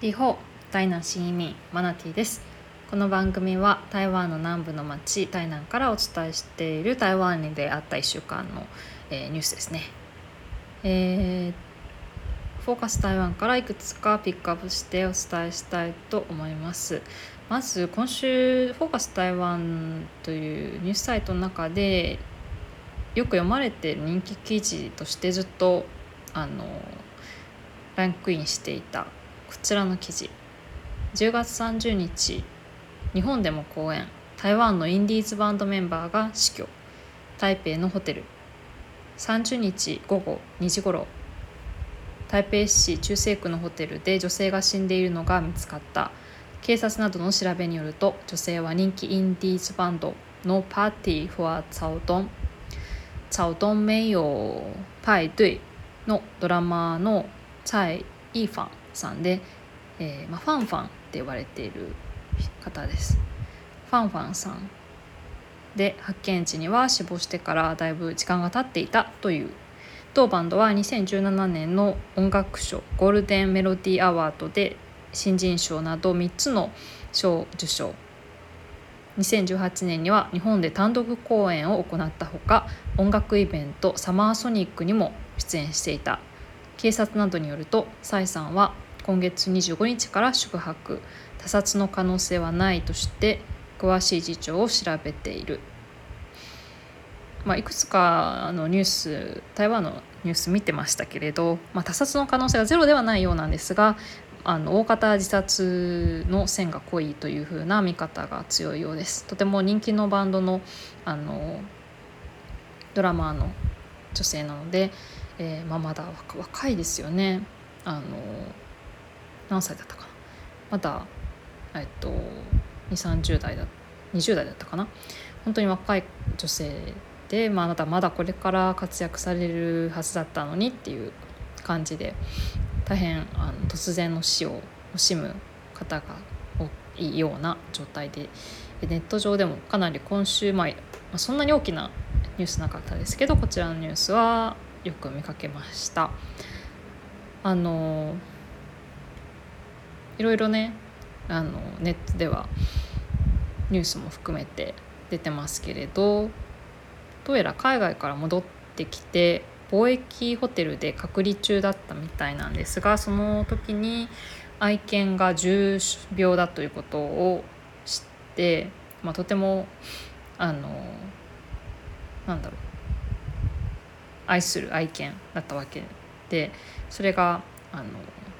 リホ台南新移民マナティです。この番組は台湾の南部の町台南からお伝えしている台湾に出会った1週間の、えー、ニュースですね、えー、フォーカス台湾からいくつかピックアップしてお伝えしたいと思います。まず今週フォーカス台湾というニュースサイトの中でよく読まれてる人気記事としてずっとあのランクインしていたこちらの記事。10月30日日本でも公演。台湾のインディーズバンドメンバーが死去。台北のホテル。30日午後2時ごろ台北市中西区のホテルで女性が死んでいるのが見つかった。警察などの調べによると女性は人気インディーズバンドのパーティー・フォア・ツァオドン。ツァオドン名誉派对のドラマーの蔡イーファン。さんで、えーまあ、ファンファンって呼ばれている方です。ファンファンさんで発見時には死亡してからだいぶ時間が経っていたという。当バンドは2017年の音楽賞ゴールデンメロディーアワードで新人賞など3つの賞受賞。2018年には日本で単独公演を行ったほか音楽イベントサマーソニックにも出演していた。警察などによると蔡さんは今月25日から宿泊。他殺の可能性はないとして詳しい事情を調べている、まあ、いくつかのニュース台湾のニュース見てましたけれど、まあ、他殺の可能性はゼロではないようなんですがあの大方自殺の線が濃いというふうな見方が強いようです。とても人気のバンドのあのドラマーの女性なのでえー、まあ、まだ若いですよね。あの何歳だったかな？まだえっと2 3 0代だ20代だったかな？本当に若い女性で、まあ、まだまだこれから活躍されるはずだったのにっていう感じで大変あの突然の死を惜しむ方が多いような状態でネット上でもかなり今週、まあ、そんなに大きなニュースなかったですけどこちらのニュースはよく見かけました。あのいろいろねあのネットではニュースも含めて出てますけれどどうやら海外から戻ってきて貿易ホテルで隔離中だったみたいなんですがその時に愛犬が重病だということを知って、まあ、とてもあのなんだろう愛する愛犬だったわけでそれがあの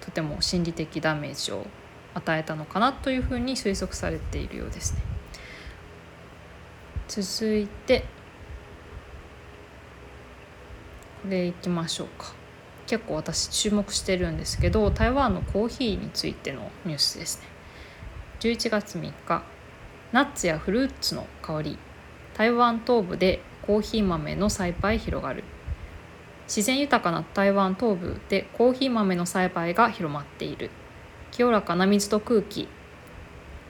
とても心理的ダメージを与えたのかなというふうに推測されているようですね。続いてこれいきましょうか。結構私注目してるんですけど台湾のコーヒーについてのニュースですね。11月3日ナッツやフルーツの香り。台湾東部でコーヒー豆の栽培広がる。自然豊かな台湾東部でコーヒー豆の栽培が広まっている。清らかな水と空気。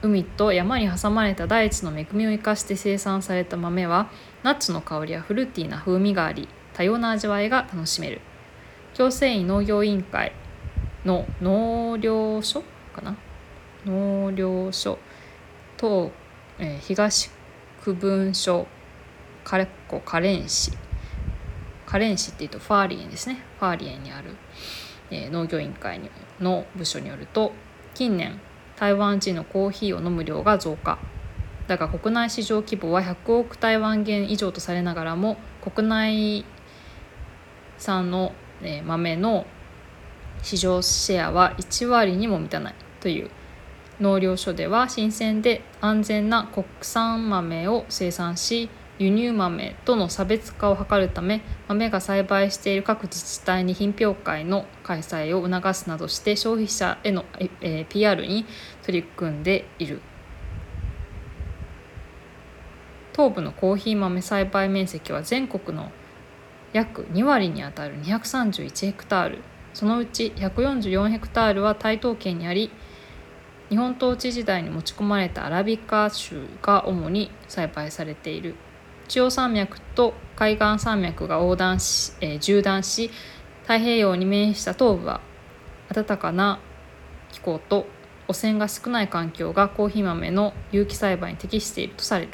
海と山に挟まれた大地の恵みを生かして生産された豆はナッツの香りやフルーティーな風味があり多様な味わいが楽しめる。共生委農業委員会の農業所かな？農業所と、えー、東区分所カレッコカレン市。カレン市っていうとファーリエンですね。ファーリエンにある、えー、農業委員会の部署によると近年台湾人のコーヒーを飲む量が増加。だが国内市場規模は100億台湾元以上とされながらも国内産の、えー、豆の市場シェアは1割にも満たない。という農業所では新鮮で安全な国産豆を生産し輸入豆との差別化を図るため豆が栽培している各自治体に品評会の開催を促すなどして消費者への、え、PR に取り組んでいる。東部のコーヒー豆栽培面積は全国の約2割にあたる231ヘクタール。そのうち144ヘクタールは台東県にあり日本統治時代に持ち込まれたアラビカ種が主に栽培されている。中央山脈と海岸山脈が横断し、えー、縦断し太平洋に面した東部は暖かな気候と汚染が少ない環境がコーヒー豆の有機栽培に適しているとされる。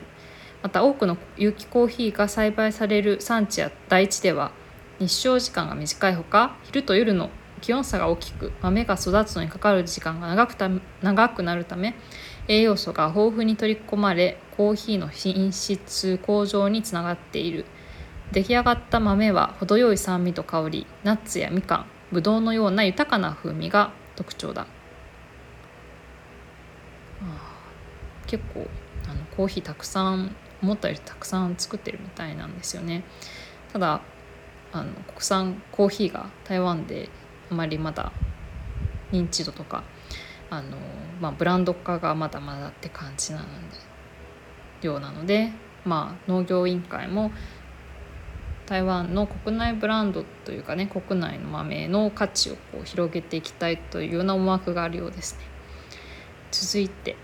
また多くの有機コーヒーが栽培される産地や大地では日照時間が短いほか昼と夜の気温差が大きく豆が育つのにかかる時間が長くた長くなるため栄養素が豊富に取り込まれコーヒーの品質向上につながっている。出来上がった豆は程よい酸味と香りナッツやみかんぶどうのような豊かな風味が特徴だ。結構あのコーヒーたくさん思ったよりたくさん作ってるみたいなんですよね。ただあの国産コーヒーが台湾であまりまだ認知度とかあの、まあ、ブランド化がまだまだって感じなのでようなので、まあ、農業委員会も台湾の国内ブランドというかね国内の豆の価値をこう広げていきたいというような思惑があるようですね。続いて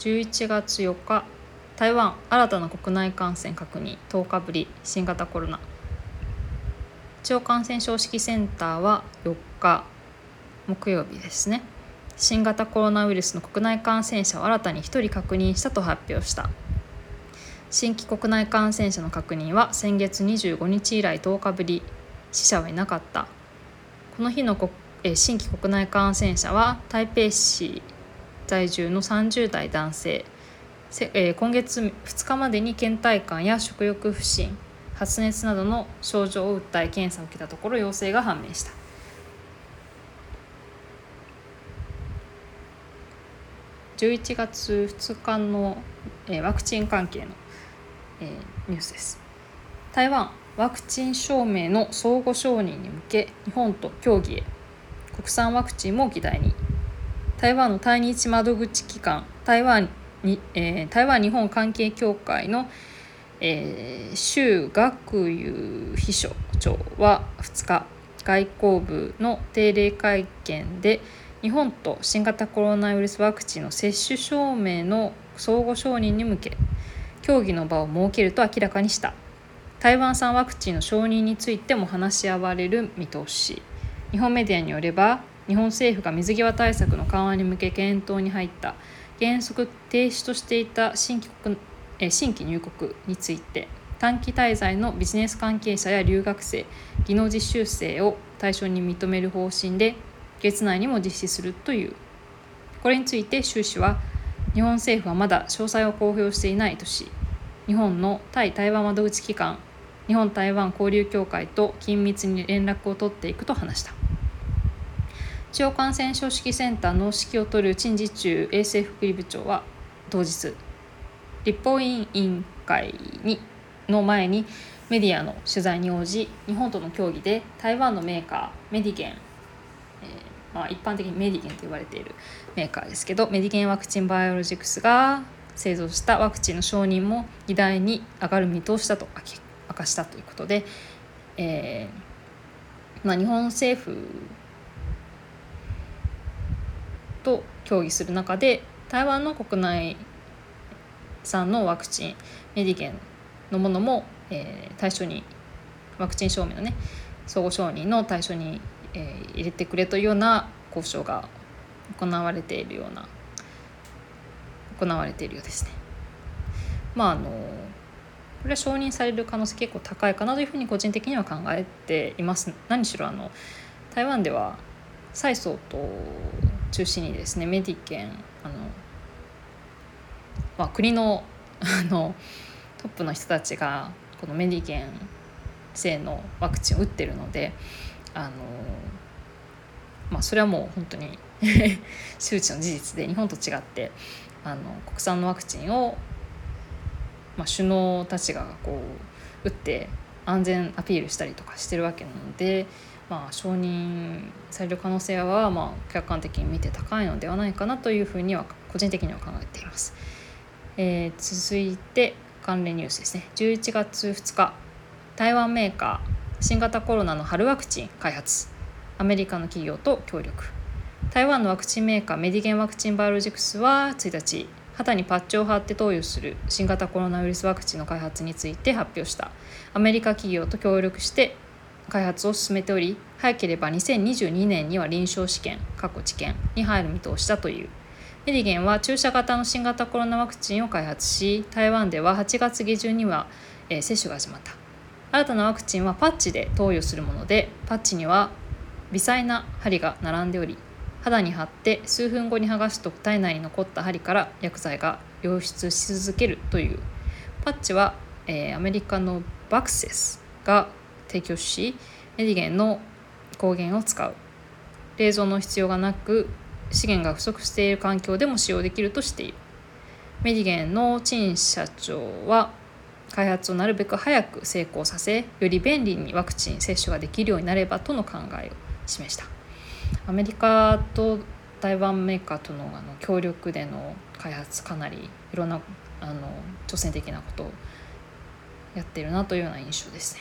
11月4日台湾新たな国内感染確認10日ぶり新型コロナ中央感染症指揮センターは4日木曜日ですね。新型コロナウイルスの国内感染者を新たに1人確認したと発表した。新規国内感染者の確認は先月25日以来10日ぶり。死者はいなかった。この日の新規国内感染者は台北市在住の30代男性。今月2日までに倦怠感や食欲不振。発熱などの症状を訴え検査を受けたところ陽性が判明した。11月2日の、えワクチン関係の、えニュースです。台湾ワクチン証明の相互承認に向け日本と協議へ国産ワクチンも議題に。台湾の対日窓口機関台湾に、えー、台湾日本関係協会の、えー、周学友秘書長は2日外交部の定例会見で日本と新型コロナウイルスワクチンの接種証明の相互承認に向け協議の場を設けると明らかにした。台湾産ワクチンの承認についても話し合われる見通し。日本メディアによれば日本政府が水際対策の緩和に向け検討に入った。原則停止としていた新規国新規入国について短期滞在のビジネス関係者や留学生技能実習生を対象に認める方針で月内にも実施するという。これについて習氏は日本政府はまだ詳細を公表していないとし日本の対台湾窓口機関日本台湾交流協会と緊密に連絡を取っていくと話した。中央感染症指揮センターの指揮を執る陳時中衛生福利部長は当日立法委員会にの前にメディアの取材に応じ日本との協議で台湾のメーカーメディゲンまあ、一般的にメディゲンと言われているメーカーですけどメディゲンワクチンバイオロジクスが製造したワクチンの承認も議題に上がる見通しだと明かしたということで、えーまあ、日本政府と協議する中で台湾の国内産のワクチンメディゲンのものも、えー、対象にワクチン証明のね相互承認の対象にえー、入れてくれというような交渉が行われているような行われているようですね。まああのこれは承認される可能性結構高いかなというふうに個人的には考えています。何しろあの台湾では蔡総統中心にですねメディケンあの、まあ、国の あのトップの人たちがこのメディケン製のワクチンを打ってるのであのまあそれはもう本当に 周知の事実で日本と違ってあの国産のワクチンを、まあ、首脳たちがこう打って安全アピールしたりとかしてるわけなので、まあ、承認される可能性は、まあ、客観的に見て高いのではないかなというふうには個人的には考えています。えー、続いて関連ニュースですね。11月2日台湾メーカー新型コロナの春ワクチン開発。アメリカの企業と協力。台湾のワクチンメーカーメディゲンワクチンバイオロジクスは1日肌にパッチを貼って投与する新型コロナウイルスワクチンの開発について発表した。アメリカ企業と協力して開発を進めており早ければ2022年には臨床試験過去治験に入る見通しだという。メディゲンは注射型の新型コロナワクチンを開発し台湾では8月下旬には、えー、接種が始まった。新たなワクチンはパッチで投与するものでパッチには微細な針が並んでおり肌に貼って数分後に剥がすと体内に残った針から薬剤が流出し続けるという。パッチは、えー、アメリカのバクセスが提供しメディゲンの抗原を使う。冷蔵の必要がなく資源が不足している環境でも使用できるとしているメディゲンの陳社長は開発をなるべく早く成功させより便利にワクチン接種ができるようになればとの考えを示したアメリカと台湾メーカーとのあの協力での開発かなりいろんなあの挑戦的なことをやってるなというような印象ですね。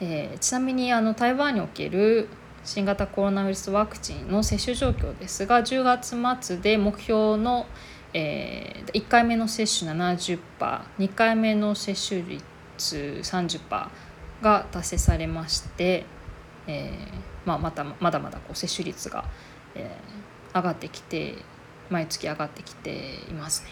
えー、ちなみにあの台湾における新型コロナウイルスワクチンの接種状況ですが10月末で目標の、えー、1回目の接種 70%2 回目の接種率30%が達成されまして、えーまあ、またまだまだこう接種率が、えー、上がってきて毎月上がってきていますね。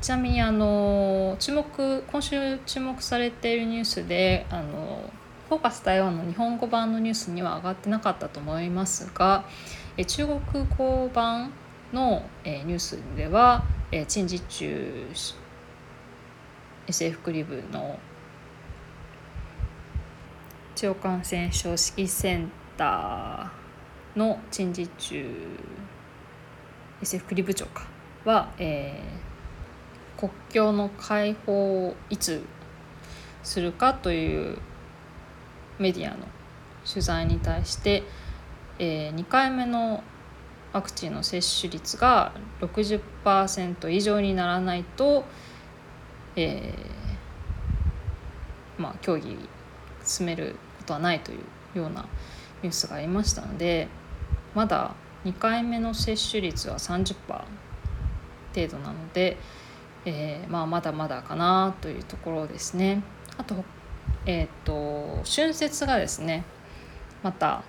ちなみにあの注目今週注目されているニュースであのフォーカス台湾の日本語版のニュースには上がってなかったと思いますがえ中国語版のえニュースではえ陳時中 SF クリブの地方感染症指揮センターの陳時中 SF クリ部長かは、えー、国境の開放をいつするかというメディアの取材に対して、えー、2回目のワクチンの接種率が60%以上にならないと、えー、まあ、協議進めることはないというようなニュースがありましたのでまだ2回目の接種率は30%程度なので、えー、まあ、まだまだかなというところですね。あとえっ、ー、と春節がですねまた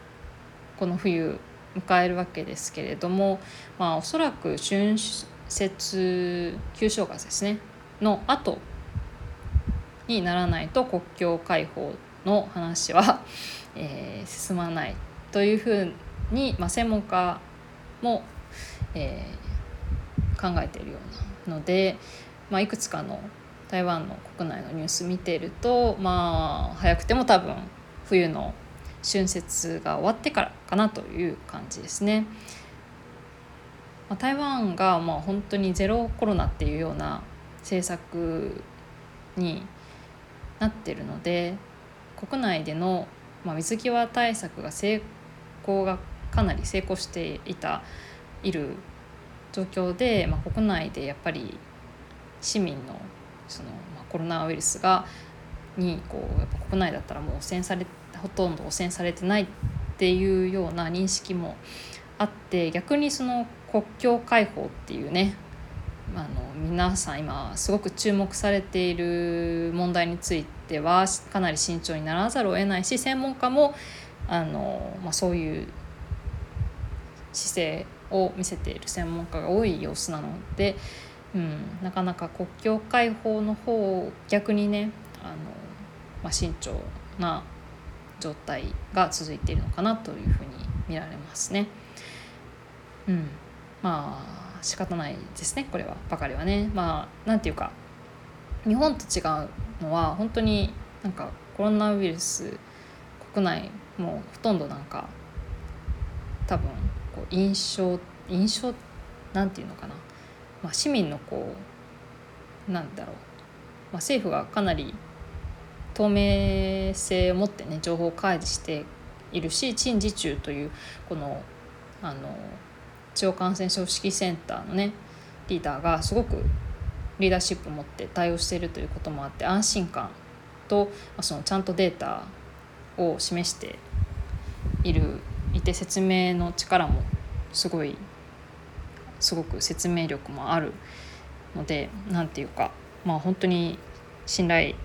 この冬迎えるわけですけれども、まあ、おそらく春節旧正月ですねの後にならないと国境開放の話は、えー、進まないというふうに、まあ、専門家も、えー、考えているようなので、まあ、いくつかの台湾の国内のニュース見てるとまあ早くても多分冬の春節が終わってからかなという感じですね。まあ、台湾がまあ本当にゼロコロナっていうような政策になってるので国内での、まあ、水際対策が成功がかなり成功していたいる状況で、まあ、国内でやっぱり市民のその、まあ、コロナウイルスがにこうやっぱ国内だったらもう汚染されほとんど汚染されてないっていうような認識もあって逆にその国境開放っていうねあの皆さん今すごく注目されている問題についてはかなり慎重にならざるを得ないし専門家もあの、まあ、そういう姿勢を見せている専門家が多い様子なのでうん、なかなか国境開放の方逆にねあの、まあ、慎重な状態が続いているのかなというふうに見られますね。うん、まあ仕方ないですねこれはばかりはね。まあなんていうか日本と違うのは本当になんかコロナウイルス国内もうほとんどなんか多分こう印象印象なんていうのかなまあ、市民のこうなんだろう、まあ、政府がかなり透明性を持ってね情報を開示しているし陳時中というこのあの地方感染症指揮センターのねリーダーがすごくリーダーシップを持って対応しているということもあって安心感とまあそのちゃんとデータを示しているいて説明の力もすごいすごく説明力もあるので何て言うかまあ本当に信頼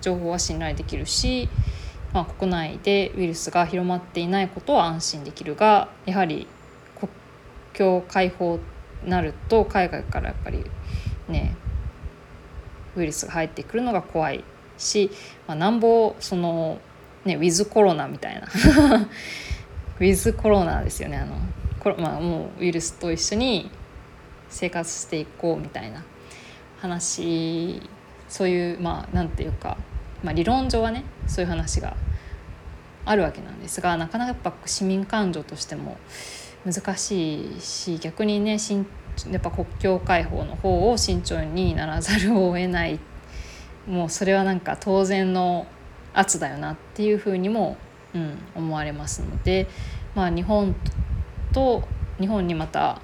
情報は信頼できるし、まあ、国内でウイルスが広まっていないことは安心できるがやはり国境開放なると海外からやっぱりねウイルスが入ってくるのが怖いし、まあ、なんぼそのねウィズコロナみたいな。ウィズコロナですよねあのコロ、まあ、もうウイルスと一緒に生活していこうみたいな話そういうまあなんていうか、まあ、理論上はねそういう話があるわけなんですがなかなかやっぱ市民感情としても難しいし逆にねやっぱ国境開放の方を慎重にならざるを得ない。もうそれはなんか当然の圧だよなっていうふうにも、うん、思われますので、まあ、日本と日本にまた、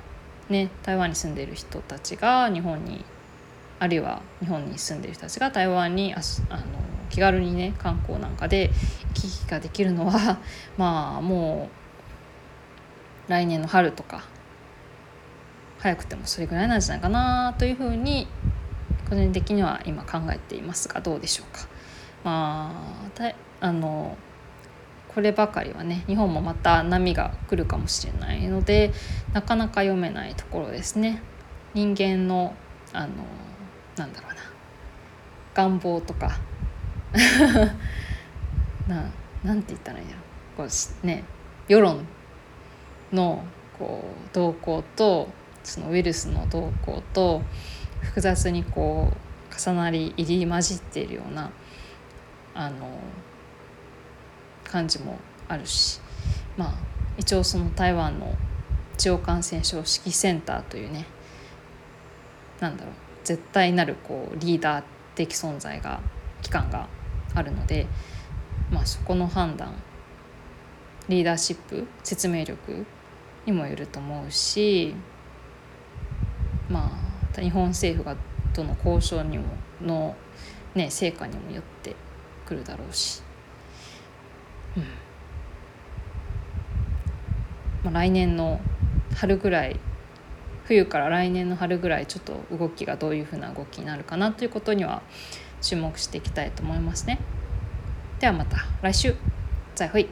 ね、台湾に住んでいる人たちが日本にあるいは日本に住んでいる人たちが台湾にああの気軽にね観光なんかで行き来ができるのは まあもう来年の春とか早くてもそれぐらいなんじゃないかなというふうに個人的には今考えていますがどうでしょうか。まあ、あのこればかりはね日本もまた波が来るかもしれないのでなかなか読めないところですね。人間のあのなんだろうな。願望とか。ななんて言ったらいいんだろう。こうね世論のこう動向とそのウイルスの動向と複雑にこう重なり入り混じっているようなあの感じもあるしまあ一応その台湾の地方感染症指揮センターというねなんだろう絶対なるこうリーダー的存在が機関があるので、まあ、そこの判断リーダーシップ説明力にもよると思うしまあ日本政府がとの交渉にもの、ね、成果にもよってくるだろうし、うんまあ、来年の春ぐらい冬から来年の春ぐらいちょっと動きがどういうふうな動きになるかなということには注目していきたいと思いますね。ではまた来週再会